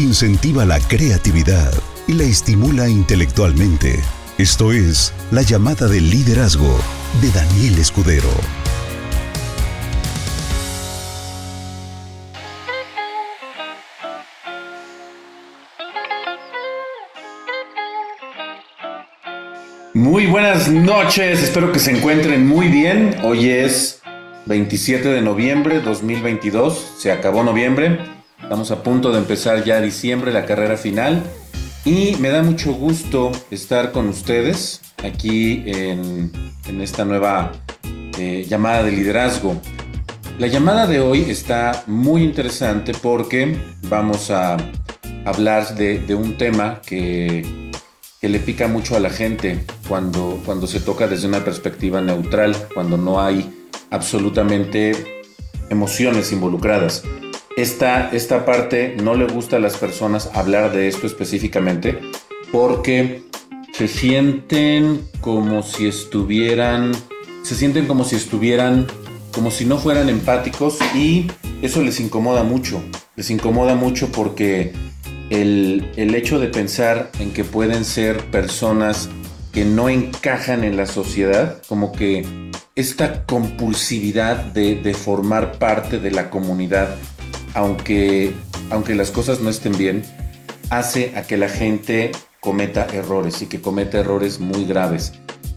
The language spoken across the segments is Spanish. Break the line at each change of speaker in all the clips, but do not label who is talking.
incentiva la creatividad y la estimula intelectualmente. Esto es La llamada del liderazgo de Daniel Escudero.
Muy buenas noches, espero que se encuentren muy bien. Hoy es 27 de noviembre 2022, se acabó noviembre, estamos a punto de empezar ya diciembre, la carrera final. Y me da mucho gusto estar con ustedes aquí en, esta nueva eh, llamada de liderazgo. La llamada de hoy está muy interesante porque vamos a hablar de un tema que que le pica mucho a la gente cuando, cuando se toca desde una perspectiva neutral, cuando no hay absolutamente emociones involucradas. Esta, esta parte no le gusta a las personas hablar de esto específicamente porque se sienten como si estuvieran, se sienten como si estuvieran, como si no fueran empáticos y eso les incomoda mucho. Les incomoda mucho porque el, hecho de pensar en que pueden ser personas que no encajan en la sociedad, como que esta compulsividad de, formar parte de la comunidad, aunque, aunque las cosas no estén bien, hace a que la gente cometa errores y que cometa errores muy graves.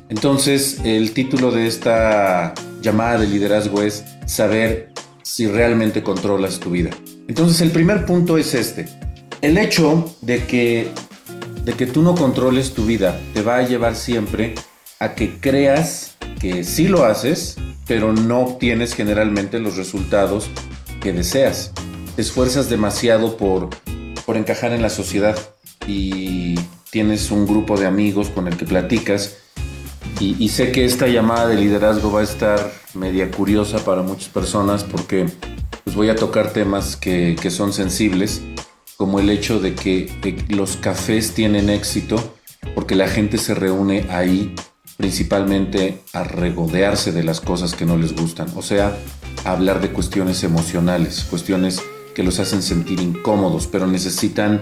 Entonces, el título de esta llamada de liderazgo es saber si realmente controlas tu vida. Entonces, el primer punto es este el hecho de que, de que tú no controles tu vida te va a llevar siempre a que creas que sí lo haces, pero no obtienes generalmente los resultados que deseas. Esfuerzas demasiado por, por encajar en la sociedad y tienes un grupo de amigos con el que platicas. Y, sé que esta llamada de liderazgo va a estar media curiosa para muchas personas porque pues voy a tocar temas que, que son sensibles como el hecho de que, los cafés tienen éxito porque la gente se reúne ahí principalmente a regodearse de las cosas que no les gustan, o sea, a hablar de cuestiones emocionales, cuestiones que los hacen sentir incómodos, pero necesitan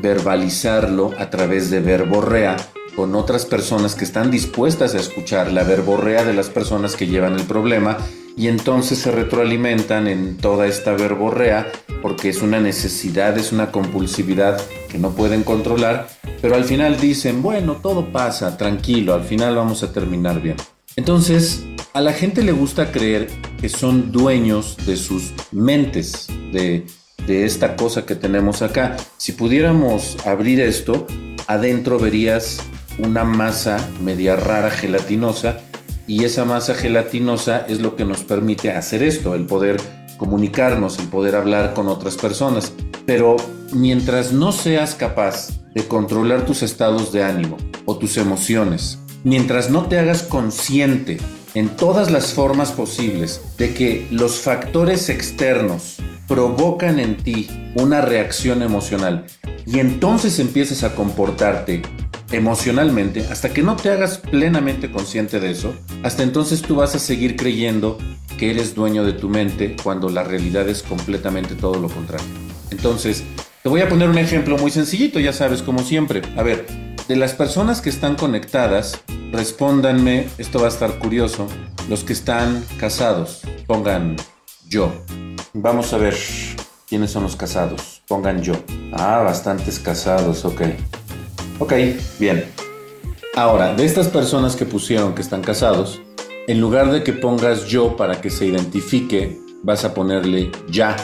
verbalizarlo a través de verborrea con otras personas que están dispuestas a escuchar la verborrea de las personas que llevan el problema y entonces se retroalimentan en toda esta verborrea porque es una necesidad, es una compulsividad que no pueden controlar, pero al final dicen, bueno, todo pasa, tranquilo, al final vamos a terminar bien. Entonces, a la gente le gusta creer que son dueños de sus mentes, de, de esta cosa que tenemos acá. Si pudiéramos abrir esto, adentro verías una masa media rara, gelatinosa, y esa masa gelatinosa es lo que nos permite hacer esto, el poder comunicarnos, el poder hablar con otras personas. Pero mientras no seas capaz de controlar tus estados de ánimo o tus emociones, mientras no te hagas consciente en todas las formas posibles de que los factores externos provocan en ti una reacción emocional y entonces empiezas a comportarte emocionalmente, hasta que no te hagas plenamente consciente de eso, hasta entonces tú vas a seguir creyendo que eres dueño de tu mente cuando la realidad es completamente todo lo contrario. Entonces, te voy a poner un ejemplo muy sencillito, ya sabes, como siempre. A ver, de las personas que están conectadas, respóndanme, esto va a estar curioso, los que están casados, pongan yo. Vamos a ver quiénes son los casados, pongan yo. Ah, bastantes casados, ok. Ok, bien. Ahora, de estas personas que pusieron que están casados, en lugar de que pongas yo para que se identifique, vas a ponerle ya.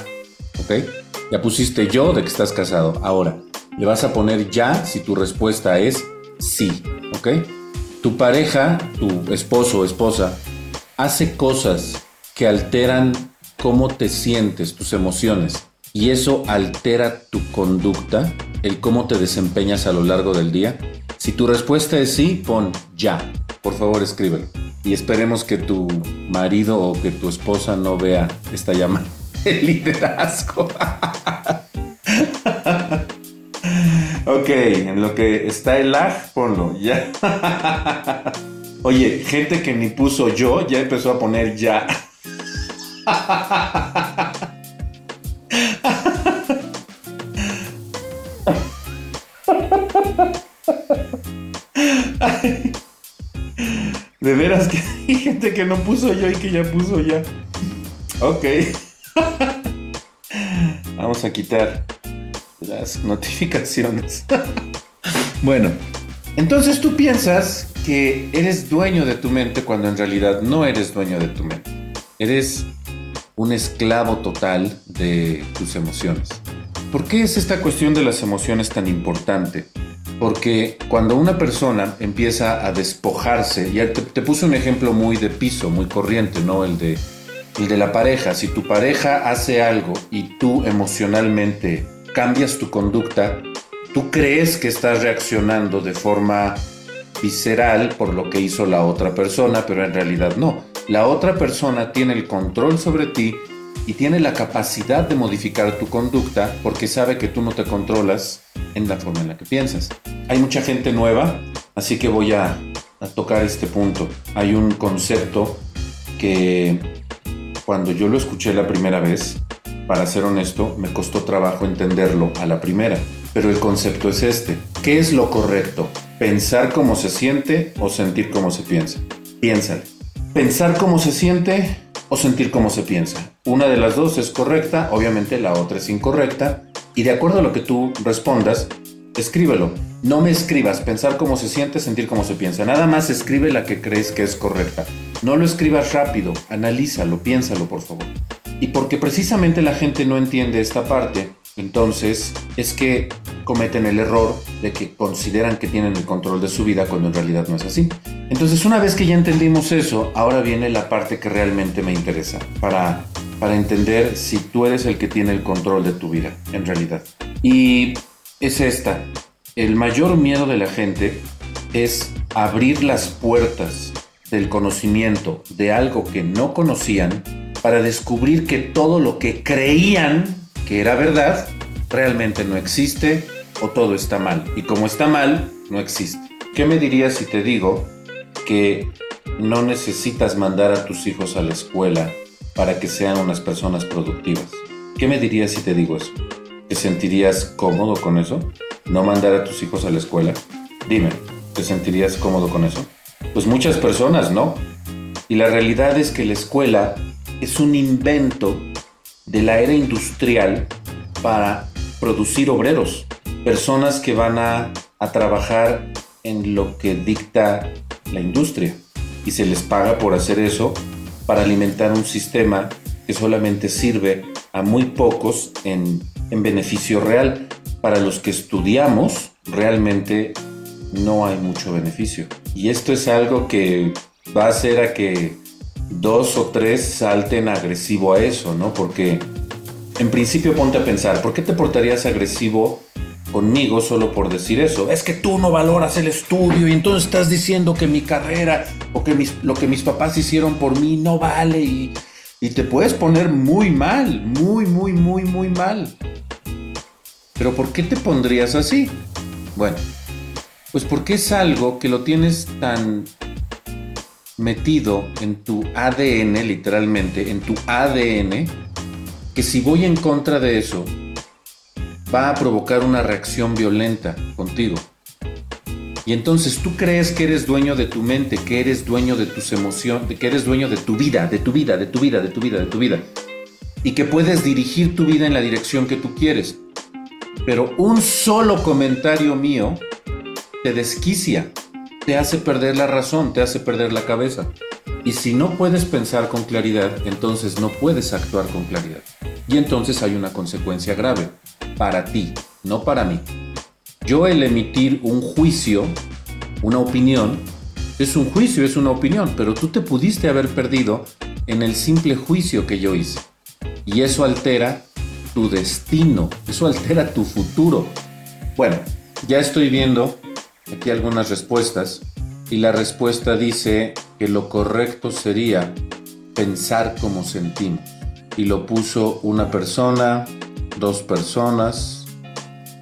¿Ok? Ya pusiste yo de que estás casado. Ahora, le vas a poner ya si tu respuesta es sí. ¿Ok? Tu pareja, tu esposo o esposa, hace cosas que alteran cómo te sientes, tus emociones, y eso altera tu conducta, el cómo te desempeñas a lo largo del día? Si tu respuesta es sí, pon ya. Por favor, escríbelo. Y esperemos que tu marido o que tu esposa no vea esta llamada El liderazgo. ok, en lo que está el lag, ponlo, ya. Oye, gente que ni puso yo ya empezó a poner ya. De veras que hay gente que no puso yo y que ya puso ya. Ok. Vamos a quitar las notificaciones. bueno, entonces tú piensas que eres dueño de tu mente cuando en realidad no eres dueño de tu mente. Eres un esclavo total de tus emociones. ¿Por qué es esta cuestión de las emociones tan importante? Porque cuando una persona empieza a despojarse, ya te, te puse un ejemplo muy de piso, muy corriente, ¿no? El de, el de la pareja. Si tu pareja hace algo y tú emocionalmente cambias tu conducta, tú crees que estás reaccionando de forma visceral por lo que hizo la otra persona, pero en realidad no. La otra persona tiene el control sobre ti y tiene la capacidad de modificar tu conducta porque sabe que tú no te controlas en la forma en la que piensas. Hay mucha gente nueva, así que voy a, tocar este punto. Hay un concepto que cuando yo lo escuché la primera vez, para ser honesto, me costó trabajo entenderlo a la primera. Pero el concepto es este. ¿Qué es lo correcto? ¿Pensar cómo se siente o sentir cómo se piensa? Piénsale. ¿Pensar cómo se siente o sentir cómo se piensa? Una de las dos es correcta, obviamente la otra es incorrecta. Y de acuerdo a lo que tú respondas, escríbelo. No me escribas pensar cómo se siente, sentir cómo se piensa. Nada más escribe la que crees que es correcta. No lo escribas rápido, analízalo, piénsalo, por favor. Y porque precisamente la gente no entiende esta parte, entonces es que cometen el error de que consideran que tienen el control de su vida cuando en realidad no es así. Entonces una vez que ya entendimos eso, ahora viene la parte que realmente me interesa para, para entender si tú eres el que tiene el control de tu vida en realidad. Y es esta. El mayor miedo de la gente es abrir las puertas del conocimiento de algo que no conocían para descubrir que todo lo que creían que era verdad realmente no existe o todo está mal. Y como está mal, no existe. ¿Qué me dirías si te digo que no necesitas mandar a tus hijos a la escuela para que sean unas personas productivas? ¿Qué me dirías si te digo eso? ¿Te sentirías cómodo con eso? ¿No mandar a tus hijos a la escuela? Dime, ¿te sentirías cómodo con eso? Pues muchas personas no. Y la realidad es que la escuela es un invento de la era industrial para producir obreros, personas que van a, trabajar en lo que dicta la industria y se les paga por hacer eso para alimentar un sistema que solamente sirve a muy pocos en, en beneficio real. Para los que estudiamos, realmente no hay mucho beneficio. Y esto es algo que va a hacer a que dos o tres salten agresivo a eso, ¿no? Porque en principio ponte a pensar, ¿por qué te portarías agresivo conmigo solo por decir eso? Es que tú no valoras el estudio y entonces estás diciendo que mi carrera o que lo que mis papás hicieron por mí no vale y, y te puedes poner muy mal, muy, muy, muy, muy mal. Pero ¿por qué te pondrías así? Bueno, pues porque es algo que lo tienes tan metido en tu ADN, literalmente, en tu ADN, que si voy en contra de eso, va a provocar una reacción violenta contigo. Y entonces tú crees que eres dueño de tu mente, que eres dueño de tus emociones, que eres dueño de tu vida, de tu vida, de tu vida, de tu vida, de tu vida. Y que puedes dirigir tu vida en la dirección que tú quieres. Pero un solo comentario mío te desquicia, te hace perder la razón, te hace perder la cabeza. Y si no puedes pensar con claridad, entonces no puedes actuar con claridad. Y entonces hay una consecuencia grave, para ti, no para mí. Yo el emitir un juicio, una opinión, es un juicio, es una opinión, pero tú te pudiste haber perdido en el simple juicio que yo hice. Y eso altera tu destino, eso altera tu futuro. Bueno, ya estoy viendo aquí algunas respuestas y la respuesta dice que lo correcto sería pensar como sentimos. Y lo puso una persona, dos personas.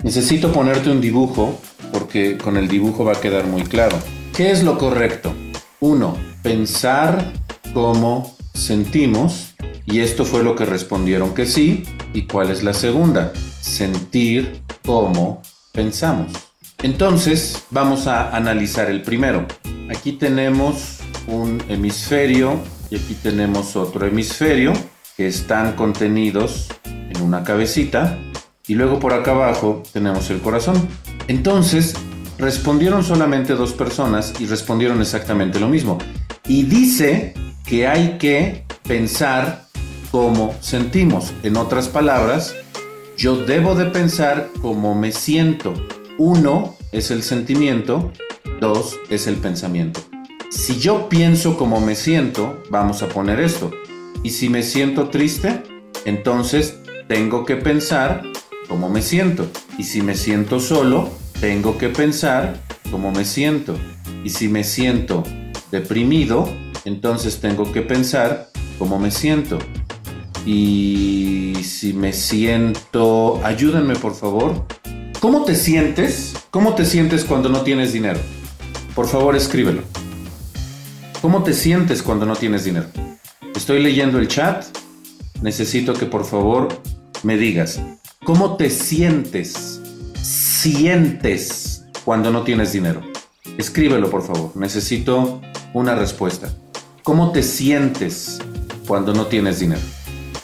Necesito ponerte un dibujo porque con el dibujo va a quedar muy claro. ¿Qué es lo correcto? Uno, pensar como sentimos. Y esto fue lo que respondieron que sí. ¿Y cuál es la segunda? Sentir como pensamos. Entonces, vamos a analizar el primero. Aquí tenemos un hemisferio y aquí tenemos otro hemisferio que están contenidos en una cabecita y luego por acá abajo tenemos el corazón. Entonces, respondieron solamente dos personas y respondieron exactamente lo mismo. Y dice que hay que pensar como sentimos. En otras palabras, yo debo de pensar como me siento. Uno es el sentimiento, dos es el pensamiento. Si yo pienso como me siento, vamos a poner esto. Y si me siento triste, entonces tengo que pensar como me siento. Y si me siento solo, tengo que pensar como me siento. Y si me siento deprimido, entonces tengo que pensar cómo me siento. Y si me siento... Ayúdenme por favor. ¿Cómo te sientes? ¿Cómo te sientes cuando no tienes dinero? Por favor, escríbelo. ¿Cómo te sientes cuando no tienes dinero? Estoy leyendo el chat. Necesito que por favor me digas. ¿Cómo te sientes? Sientes cuando no tienes dinero. Escríbelo por favor. Necesito una respuesta. ¿Cómo te sientes cuando no tienes dinero?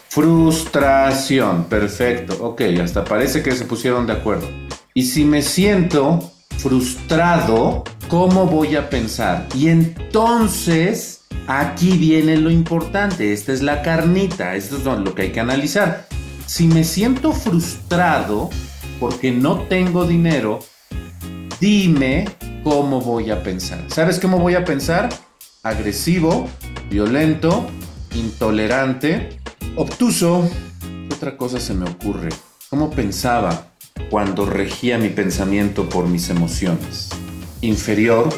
Frustración, perfecto. Ok, hasta parece que se pusieron de acuerdo. Y si me siento frustrado, ¿cómo voy a pensar? Y entonces, aquí viene lo importante. Esta es la carnita. Esto es lo que hay que analizar. Si me siento frustrado porque no tengo dinero, dime cómo voy a pensar. ¿Sabes cómo voy a pensar? agresivo, violento, intolerante, obtuso. otra cosa se me ocurre? ¿Cómo pensaba cuando regía mi pensamiento por mis emociones? Inferior.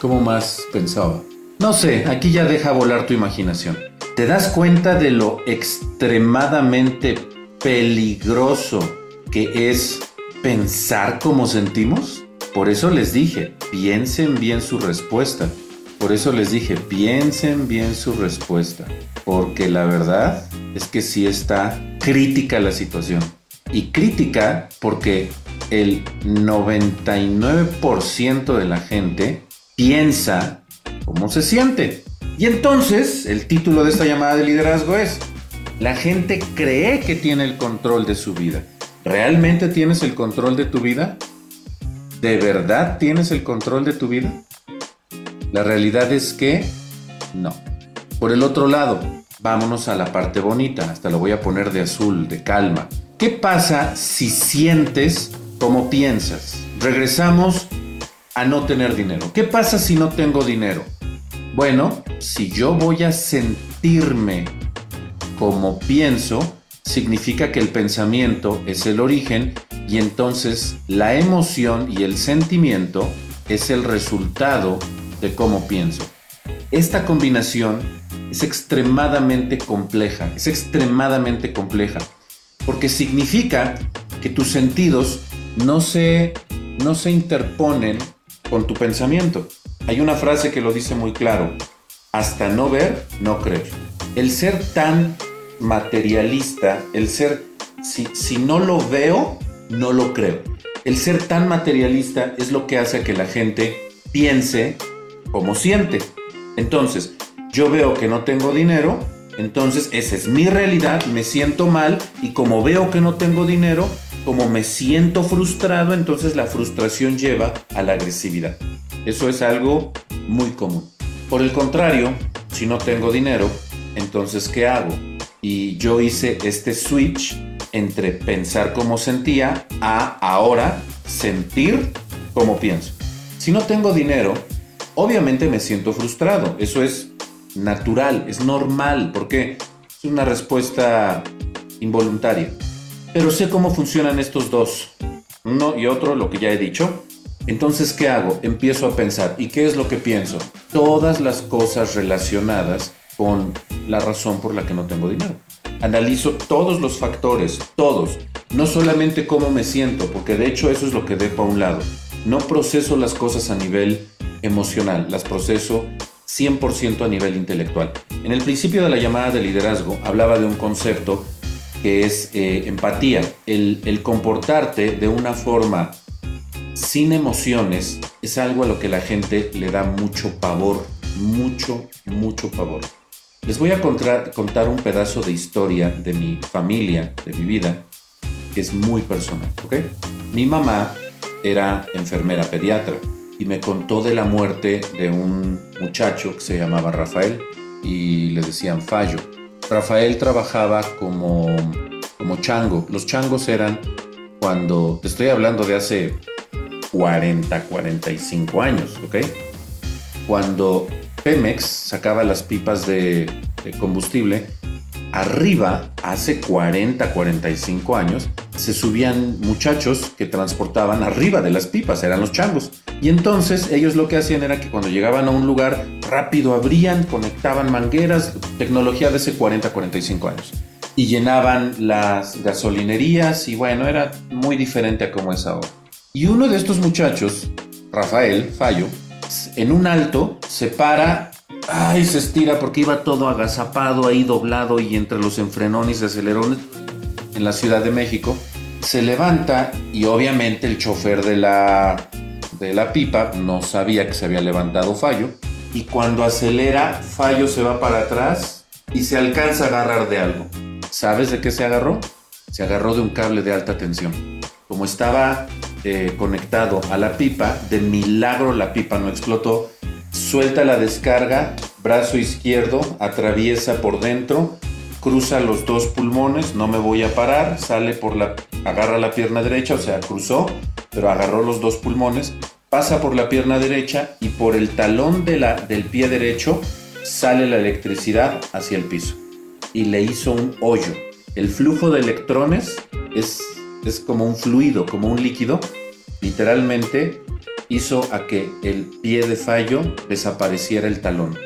¿Cómo más pensaba? No sé, aquí ya deja volar tu imaginación. ¿Te das cuenta de lo extremadamente peligroso que es pensar como sentimos? Por eso les dije, piensen bien su respuesta. Por eso les dije, piensen bien su respuesta, porque la verdad es que sí está crítica la situación. Y crítica porque el 99% de la gente piensa cómo se siente. Y entonces, el título de esta llamada de liderazgo es, la gente cree que tiene el control de su vida. ¿Realmente tienes el control de tu vida? ¿De verdad tienes el control de tu vida? La realidad es que no. Por el otro lado, vámonos a la parte bonita. Hasta lo voy a poner de azul, de calma. ¿Qué pasa si sientes como piensas? Regresamos a no tener dinero. ¿Qué pasa si no tengo dinero? Bueno, si yo voy a sentirme como pienso, significa que el pensamiento es el origen y entonces la emoción y el sentimiento es el resultado de cómo pienso. Esta combinación es extremadamente compleja, es extremadamente compleja, porque significa que tus sentidos no se, no se interponen con tu pensamiento. Hay una frase que lo dice muy claro, hasta no ver, no creer. El ser tan materialista, el ser, si, si no lo veo, no lo creo. El ser tan materialista es lo que hace que la gente piense como siente. Entonces, yo veo que no tengo dinero, entonces esa es mi realidad, me siento mal y como veo que no tengo dinero, como me siento frustrado, entonces la frustración lleva a la agresividad. Eso es algo muy común. Por el contrario, si no tengo dinero, entonces ¿qué hago? Y yo hice este switch entre pensar como sentía a ahora sentir como pienso. Si no tengo dinero, Obviamente me siento frustrado, eso es natural, es normal, porque es una respuesta involuntaria. Pero sé cómo funcionan estos dos, uno y otro, lo que ya he dicho. Entonces, ¿qué hago? Empiezo a pensar, ¿y qué es lo que pienso? Todas las cosas relacionadas con la razón por la que no tengo dinero. Analizo todos los factores, todos, no solamente cómo me siento, porque de hecho eso es lo que dejo a un lado. No proceso las cosas a nivel emocional, las proceso 100% a nivel intelectual. En el principio de la llamada de liderazgo hablaba de un concepto que es eh, empatía, el, comportarte de una forma sin emociones es algo a lo que la gente le da mucho pavor. mucho, mucho pavor. Les voy a contar un pedazo de historia de mi familia, de mi vida, que es muy personal, ¿ok? Mi mamá era enfermera pediatra y me contó de la muerte de un muchacho que se llamaba Rafael y le decían Fallo. Rafael trabajaba como, como chango. Los changos eran cuando, te estoy hablando de hace 40, 45 años, ¿ok? Cuando Pemex sacaba las pipas de, combustible, arriba, hace 40, 45 años, se subían muchachos que transportaban arriba de las pipas, eran los changos. Y entonces ellos lo que hacían era que cuando llegaban a un lugar rápido abrían, conectaban mangueras, tecnología de hace 40, 45 años. Y llenaban las gasolinerías y bueno, era muy diferente a como es ahora. Y uno de estos muchachos, Rafael Fallo, en un alto se para, ay, se estira porque iba todo agazapado ahí doblado y entre los enfrenones y acelerones en la Ciudad de México, se levanta y obviamente el chofer de la, de la pipa no sabía que se había levantado Fallo y cuando acelera Fallo se va para atrás y se alcanza a agarrar de algo. ¿Sabes de qué se agarró? Se agarró de un cable de alta tensión. Como estaba eh, conectado a la pipa, de milagro la pipa no explotó, suelta la descarga, brazo izquierdo, atraviesa por dentro, cruza los dos pulmones, no me voy a parar, sale por la, agarra la pierna derecha, o sea, cruzó, pero agarró los dos pulmones, pasa por la pierna derecha y por el talón de la, del pie derecho sale la electricidad hacia el piso y le hizo un hoyo. El flujo de electrones es, es como un fluido, como un líquido, literalmente hizo a que el pie de fallo desapareciera el talón.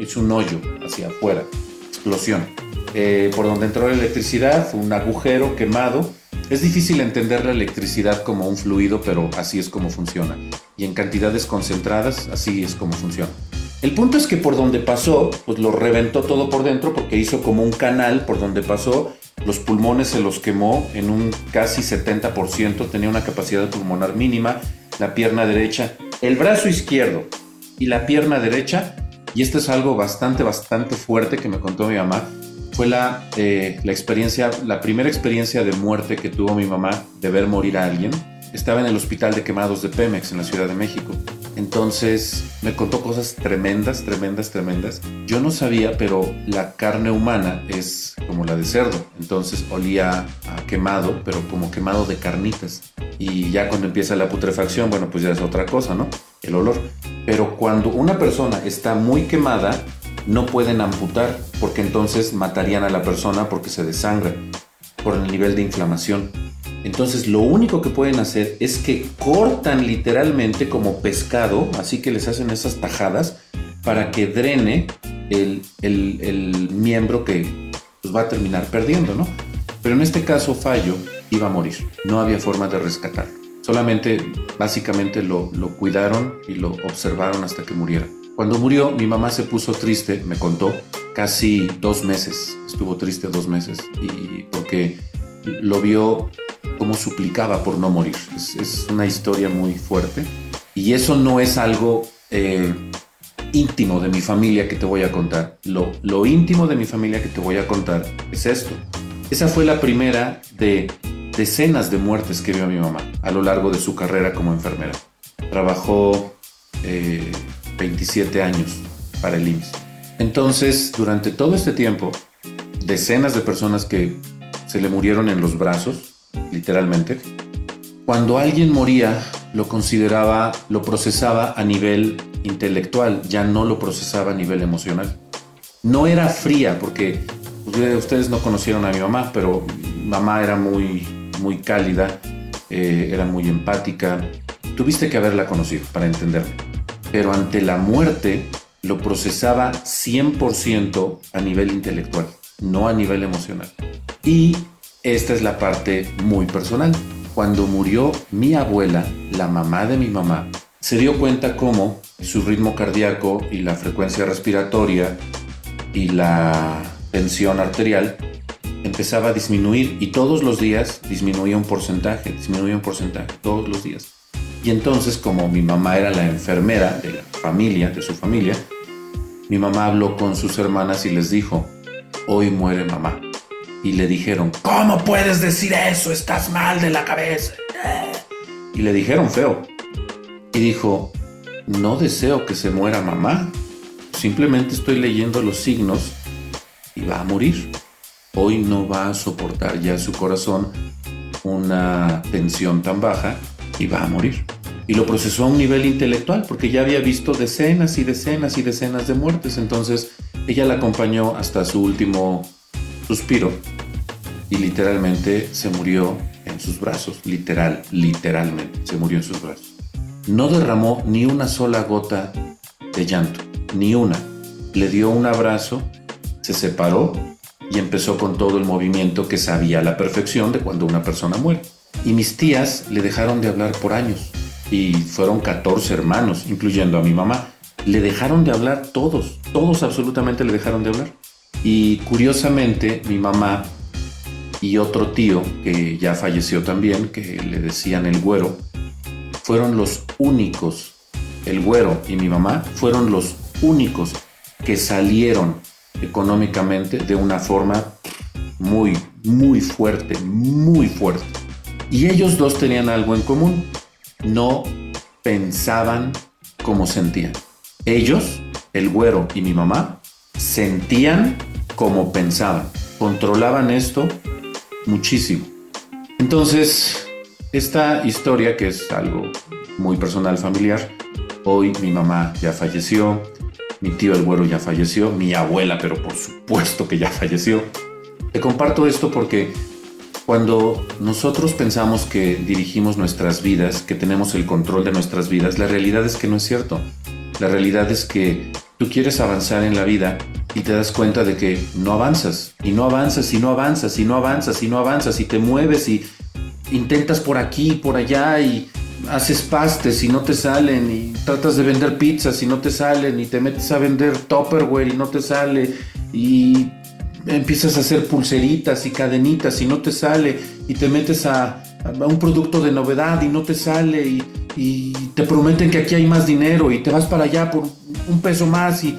Hizo un hoyo hacia afuera, explosión. Eh, por donde entró la electricidad, un agujero quemado. Es difícil entender la electricidad como un fluido, pero así es como funciona. Y en cantidades concentradas, así es como funciona. El punto es que por donde pasó, pues lo reventó todo por dentro porque hizo como un canal por donde pasó. Los pulmones se los quemó en un casi 70%, tenía una capacidad pulmonar mínima. La pierna derecha, el brazo izquierdo y la pierna derecha, y esto es algo bastante, bastante fuerte que me contó mi mamá, fue la, eh, la experiencia, la primera experiencia de muerte que tuvo mi mamá de ver morir a alguien. Estaba en el hospital de quemados de Pemex en la Ciudad de México. Entonces me contó cosas tremendas, tremendas, tremendas. Yo no sabía, pero la carne humana es como la de cerdo. Entonces olía a quemado, pero como quemado de carnitas. Y ya cuando empieza la putrefacción, bueno, pues ya es otra cosa, ¿no? El olor. Pero cuando una persona está muy quemada, no pueden amputar porque entonces matarían a la persona porque se desangra por el nivel de inflamación. Entonces lo único que pueden hacer es que cortan literalmente como pescado, así que les hacen esas tajadas para que drene el, miembro que pues, va a terminar perdiendo, ¿no? Pero en este caso Fallo iba a morir, no había forma de rescatarlo. Solamente, básicamente lo, lo cuidaron y lo observaron hasta que muriera. Cuando murió, mi mamá se puso triste, me contó, casi dos meses, estuvo triste dos meses, y porque lo vio como suplicaba por no morir. Es, una historia muy fuerte. Y eso no es algo eh, íntimo de mi familia que te voy a contar. Lo, lo íntimo de mi familia que te voy a contar es esto. Esa fue la primera de decenas de muertes que vio mi mamá a lo largo de su carrera como enfermera. Trabajó eh, 27 años para el IMSS. Entonces, durante todo este tiempo, decenas de personas que se le murieron en los brazos, literalmente, cuando alguien moría, lo consideraba, lo procesaba a nivel intelectual, ya no lo procesaba a nivel emocional. No era fría, porque ustedes no conocieron a mi mamá, pero mamá era muy, muy cálida, eh, era muy empática. Tuviste que haberla conocido para entenderme pero ante la muerte lo procesaba 100% a nivel intelectual, no a nivel emocional. Y esta es la parte muy personal. Cuando murió mi abuela, la mamá de mi mamá, se dio cuenta cómo su ritmo cardíaco y la frecuencia respiratoria y la tensión arterial empezaba a disminuir y todos los días disminuía un porcentaje, disminuía un porcentaje, todos los días. Y entonces, como mi mamá era la enfermera de la familia, de su familia, mi mamá habló con sus hermanas y les dijo, hoy muere mamá. Y le dijeron, ¿cómo puedes decir eso? Estás mal de la cabeza. Y le dijeron feo. Y dijo, no deseo que se muera mamá. Simplemente estoy leyendo los signos y va a morir. Hoy no va a soportar ya su corazón una tensión tan baja y va a morir. Y lo procesó a un nivel intelectual porque ya había visto decenas y decenas y decenas de muertes. Entonces ella la acompañó hasta su último suspiro y literalmente se murió en sus brazos. Literal, literalmente se murió en sus brazos. No derramó ni una sola gota de llanto, ni una. Le dio un abrazo, se separó y empezó con todo el movimiento que sabía a la perfección de cuando una persona muere. Y mis tías le dejaron de hablar por años. Y fueron 14 hermanos, incluyendo a mi mamá. Le dejaron de hablar todos, todos absolutamente le dejaron de hablar. Y curiosamente, mi mamá y otro tío, que ya falleció también, que le decían el güero, fueron los únicos, el güero y mi mamá fueron los únicos que salieron económicamente de una forma muy, muy fuerte, muy fuerte. Y ellos dos tenían algo en común. No pensaban como sentían. Ellos, el güero y mi mamá, sentían como pensaban. Controlaban esto muchísimo. Entonces, esta historia, que es algo muy personal, familiar, hoy mi mamá ya falleció, mi tío el güero ya falleció, mi abuela, pero por supuesto que ya falleció. Te comparto esto porque cuando nosotros pensamos que dirigimos nuestras vidas, que tenemos el control de nuestras vidas, la realidad es que no es cierto. La realidad es que tú quieres avanzar en la vida y te das cuenta de que no avanzas, y no avanzas, y no avanzas, y no avanzas, y no avanzas, y te mueves y intentas por aquí, por allá, y haces pastes y no te salen y tratas de vender pizzas y no te salen y te metes a vender Tupperware y no te sale y empiezas a hacer pulseritas y cadenitas y no te sale y te metes a, un producto de novedad y no te sale y, te prometen que aquí hay más dinero y te vas para allá por un peso más y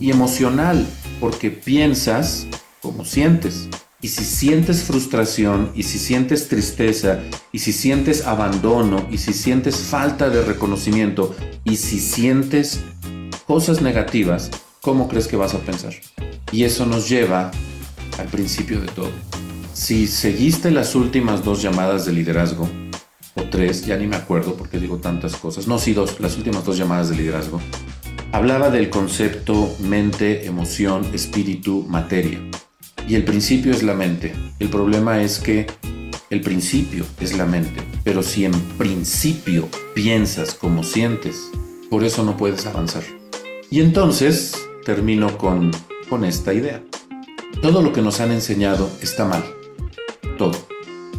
emocional porque piensas como sientes. Y si sientes frustración, y si sientes tristeza, y si sientes abandono, y si sientes falta de reconocimiento, y si sientes cosas negativas, ¿cómo crees que vas a pensar? Y eso nos lleva al principio de todo. Si seguiste las últimas dos llamadas de liderazgo, o tres, ya ni me acuerdo porque digo tantas cosas, no, sí, dos, las últimas dos llamadas de liderazgo, hablaba del concepto mente, emoción, espíritu, materia. Y el principio es la mente. El problema es que el principio es la mente. Pero si en principio piensas como sientes, por eso no puedes avanzar. Y entonces termino con, con esta idea. Todo lo que nos han enseñado está mal. Todo.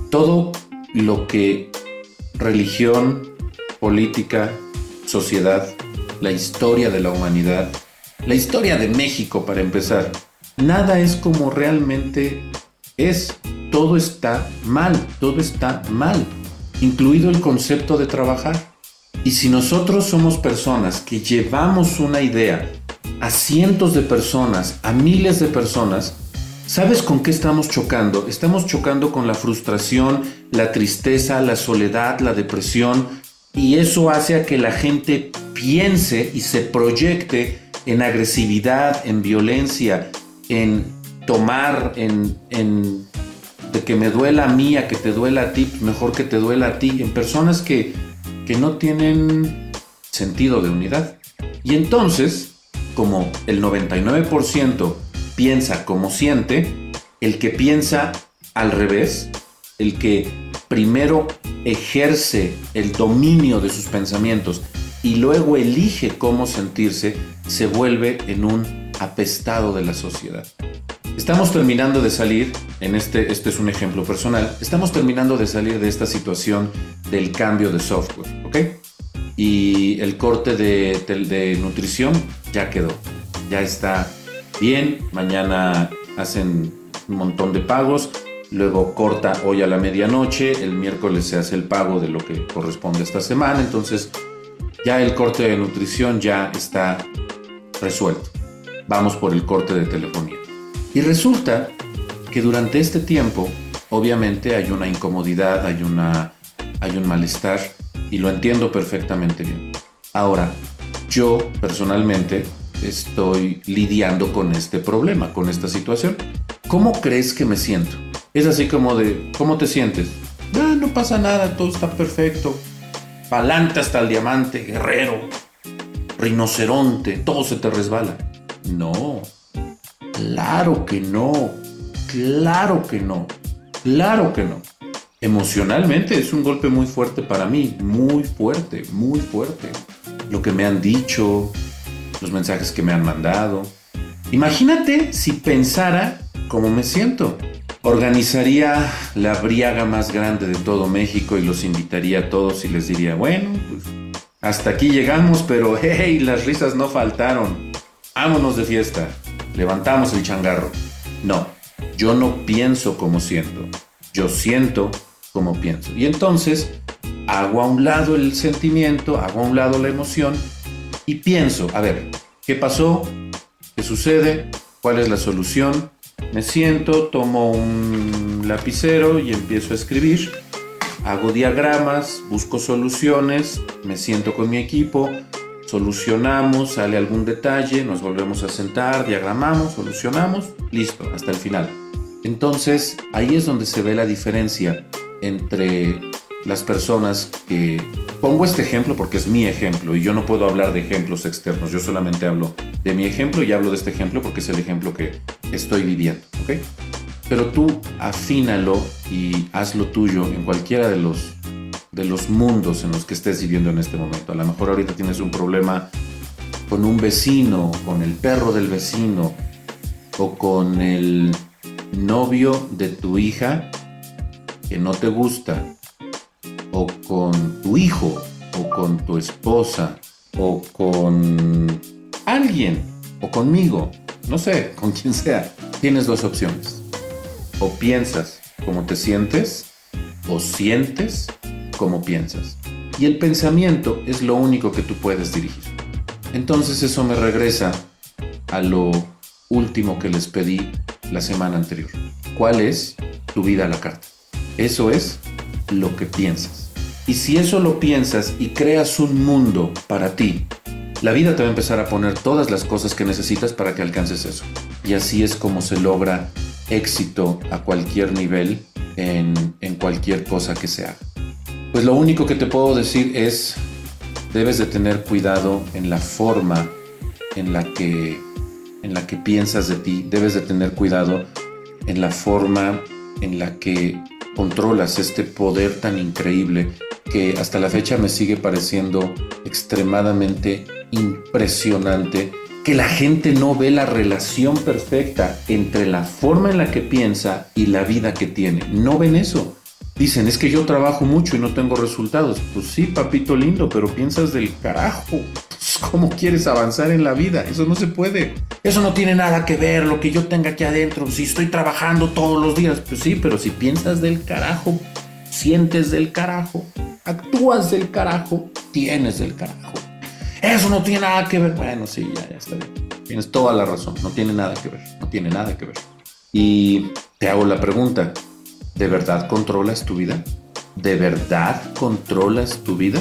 Todo lo que religión, política, sociedad, la historia de la humanidad, la historia de México para empezar, nada es como realmente es. Todo está mal, todo está mal, incluido el concepto de trabajar. Y si nosotros somos personas que llevamos una idea a cientos de personas, a miles de personas, ¿sabes con qué estamos chocando? Estamos chocando con la frustración, la tristeza, la soledad, la depresión, y eso hace a que la gente piense y se proyecte en agresividad, en violencia, en tomar, en, de que me duela a mí, a que te duela a ti, pues mejor que te duela a ti, en personas que, que no tienen sentido de unidad. Y entonces, como el 99% piensa como siente, el que piensa al revés, el que primero ejerce el dominio de sus pensamientos y luego elige cómo sentirse, se vuelve en un apestado de la sociedad. Estamos terminando de salir, en este, este es un ejemplo personal, estamos terminando de salir de esta situación del cambio de software, ¿ok? Y el corte de, nutrición ya quedó, ya está bien, mañana hacen un montón de pagos, luego corta hoy a la medianoche, el miércoles se hace el pago de lo que corresponde esta semana, entonces ya el corte de nutrición ya está resuelto. vamos por el corte de telefonía. Y resulta que durante este tiempo, obviamente hay una incomodidad, hay un malestar, y lo entiendo perfectamente bien. Ahora, yo personalmente estoy lidiando con este problema, con esta situación. ¿Cómo crees que me siento? Es así como de, ¿cómo te sientes? Ah, no pasa nada, todo está perfecto. Palante hasta el diamante, guerrero, rinoceronte, todo se te resbala. No, claro que no, claro que no, claro que no. Emocionalmente es un golpe muy fuerte para mí, muy fuerte, muy fuerte. Lo que me han dicho, los mensajes que me han mandado. Imagínate si pensara cómo me siento. Organizaría la briaga más grande de todo México y los invitaría a todos y les diría, bueno, pues hasta aquí llegamos, pero hey, las risas no faltaron. Vámonos de fiesta. Levantamos el changarro. No, yo no pienso como siento. Yo siento como pienso. Y entonces hago a un lado el sentimiento, hago a un lado la emoción y pienso, a ver, ¿qué pasó? ¿Qué sucede? ¿Cuál es la solución? Me siento, tomo un lapicero y empiezo a escribir. Hago diagramas, busco soluciones, me siento con mi equipo, solucionamos, sale algún detalle, nos volvemos a sentar, diagramamos, solucionamos, listo, hasta el final. Entonces, ahí es donde se ve la diferencia entre las personas que... Pongo este ejemplo porque es mi ejemplo y yo no puedo hablar de ejemplos externos, yo solamente hablo de mi ejemplo y hablo de este ejemplo porque es el ejemplo que estoy viviendo, ¿ok? Pero tú afínalo y hazlo tuyo en cualquiera de los, de los mundos en los que estés viviendo en este momento. A lo mejor ahorita tienes un problema con un vecino, con el perro del vecino o con el novio de tu hija que no te gusta o con tu hijo, o con tu esposa, o con alguien, o conmigo, no sé, con quien sea, tienes dos opciones. O piensas como te sientes, o sientes como piensas. Y el pensamiento es lo único que tú puedes dirigir. Entonces eso me regresa a lo último que les pedí la semana anterior. ¿Cuál es tu vida a la carta? Eso es lo que piensas. Y si eso lo piensas y creas un mundo para ti, la vida te va a empezar a poner todas las cosas que necesitas para que alcances eso. Y así es como se logra éxito a cualquier nivel en, cualquier cosa que se haga. Pues lo único que te puedo decir es, debes de tener cuidado en la forma en la que, en la que piensas de ti, debes de tener cuidado en la forma en la que controlas este poder tan increíble que hasta la fecha me sigue pareciendo extremadamente impresionante que la gente no ve la relación perfecta entre la forma en la que piensa y la vida que tiene. No ven eso. Dicen, es que yo trabajo mucho y no tengo resultados. Pues sí, papito lindo, pero piensas del carajo. ¿Cómo quieres avanzar en la vida? Eso no se puede. Eso no tiene nada que ver lo que yo tenga aquí adentro. Si estoy trabajando todos los días, pues sí, pero si piensas del carajo, sientes del carajo, actúas del carajo, tienes del carajo. Eso no tiene nada que ver. Bueno, sí, ya, ya está bien. Tienes toda la razón. No tiene nada que ver. No tiene nada que ver. Y te hago la pregunta. ¿De verdad controlas tu vida? ¿De verdad controlas tu vida?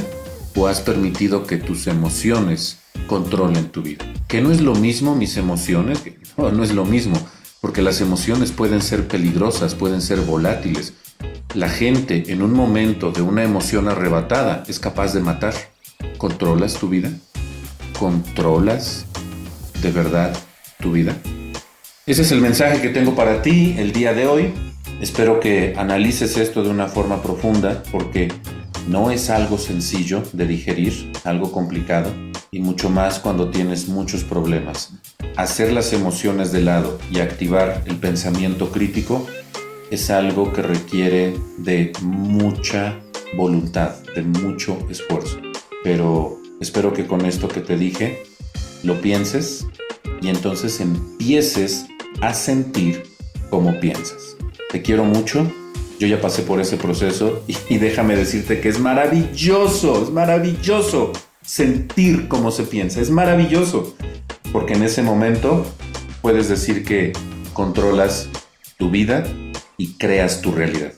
¿O has permitido que tus emociones controlen tu vida? Que no es lo mismo mis emociones. No, es lo mismo. Porque las emociones pueden ser peligrosas, pueden ser volátiles, la gente en un momento de una emoción arrebatada es capaz de matar. ¿Controlas tu vida? ¿Controlas de verdad tu vida? Ese es el mensaje que tengo para ti el día de hoy. Espero que analices esto de una forma profunda porque no es algo sencillo de digerir, algo complicado y mucho más cuando tienes muchos problemas. Hacer las emociones de lado y activar el pensamiento crítico es algo que requiere de mucha voluntad, de mucho esfuerzo. Pero espero que con esto que te dije lo pienses y entonces empieces a sentir como piensas. Te quiero mucho, yo ya pasé por ese proceso y, déjame decirte que es maravilloso, es maravilloso sentir cómo se piensa, es maravilloso. porque en ese momento puedes decir que controlas tu vida y creas tu realidad.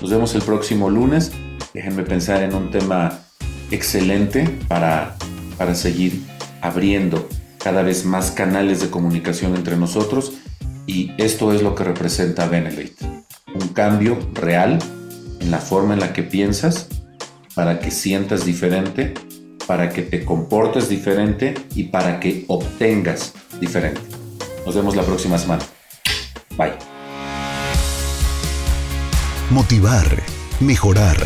Nos vemos el próximo lunes. Déjenme pensar en un tema excelente para, para seguir abriendo cada vez más canales de comunicación entre nosotros y esto es lo que representa Benelete. Un cambio real en la forma en la que piensas para que sientas diferente, para que te comportes diferente y para que obtengas diferente. Nos vemos la próxima semana. Bye.
Motivar, mejorar,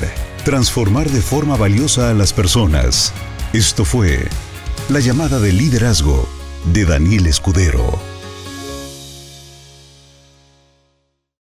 transformar de forma valiosa a las personas. Esto fue la llamada de liderazgo de Daniel Escudero.